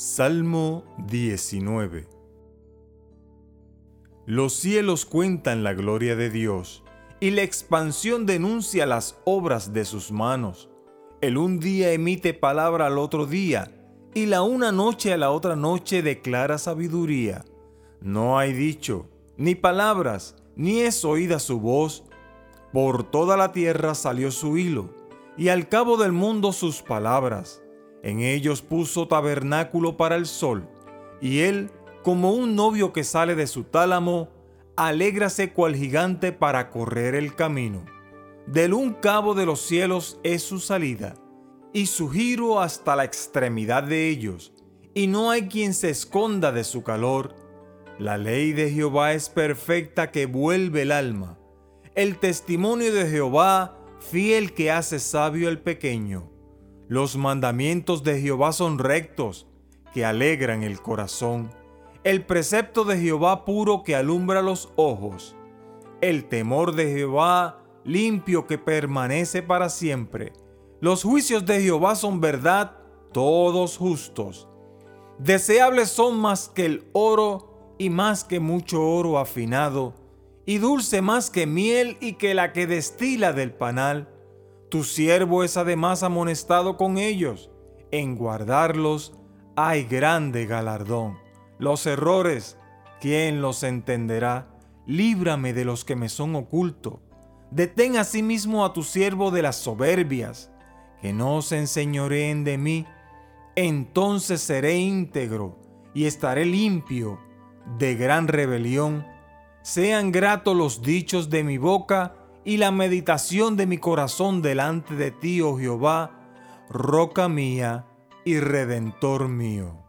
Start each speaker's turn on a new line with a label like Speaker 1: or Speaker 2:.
Speaker 1: Salmo 19 Los cielos cuentan la gloria de Dios, y la expansión denuncia las obras de sus manos. El un día emite palabra al otro día, y la una noche a la otra noche declara sabiduría. No hay dicho, ni palabras, ni es oída su voz. Por toda la tierra salió su hilo, y al cabo del mundo sus palabras en ellos puso tabernáculo para el sol, y él, como un novio que sale de su tálamo, alégrase cual gigante para correr el camino. Del un cabo de los cielos es su salida, y su giro hasta la extremidad de ellos, y no hay quien se esconda de su calor. La ley de Jehová es perfecta que vuelve el alma. El testimonio de Jehová, fiel que hace sabio el pequeño. Los mandamientos de Jehová son rectos, que alegran el corazón. El precepto de Jehová puro que alumbra los ojos. El temor de Jehová limpio que permanece para siempre. Los juicios de Jehová son verdad, todos justos. Deseables son más que el oro y más que mucho oro afinado, y dulce más que miel y que la que destila del panal tu siervo es además amonestado con ellos. En guardarlos hay grande galardón. Los errores, ¿quién los entenderá? Líbrame de los que me son ocultos. Detén asimismo a tu siervo de las soberbias, que no se enseñoreen de mí. Entonces seré íntegro y estaré limpio de gran rebelión. Sean gratos los dichos de mi boca y la meditación de mi corazón delante de ti, oh Jehová, roca mía y redentor mío.